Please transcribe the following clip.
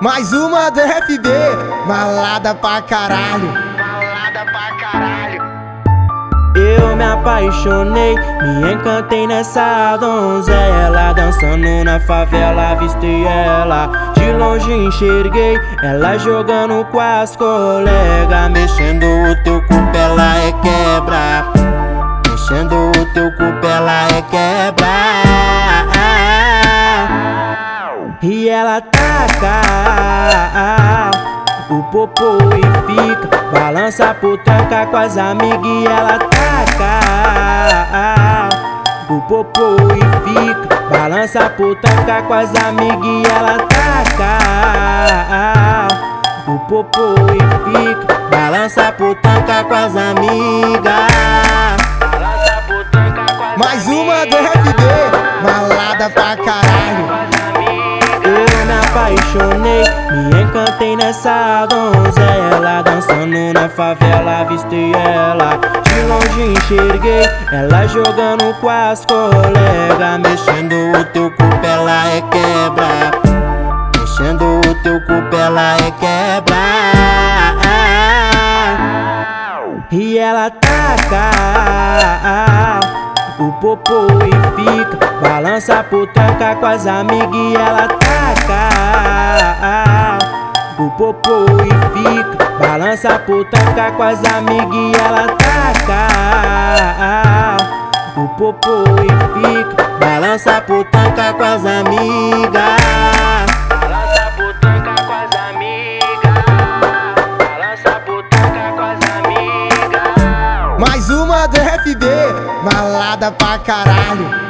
Mais uma do FB, malada pra caralho. Malada pra caralho. Eu me apaixonei, me encantei nessa donzela Dançando na favela, avistei ela De longe enxerguei ela jogando com as colegas Mexendo o teu corpo, ela é quebra Mexendo o teu corpo, ela é quebra E ela taca o popô e fica Balança tranca com as amigas e ela taca O popô e fica Balança tranca com as amigas e ela taca O popô e fica Balança tranca com as amigas apaixonei, me encantei nessa donzela Dançando na favela, avistei ela. De longe enxerguei ela jogando com as colegas Mexendo o teu corpo, ela é quebra. Mexendo o teu corpo, ela é quebra. E ela taca o popô e fica Balança tranca com as amigas e ela taca O popô e fica. Balança tranca com as amigas e ela taca. O popô e fica. Balança tranca com as amigas. Balança tranca com as amigas. Balança tranca com as amigas. Mais uma do FB malada pra caralho.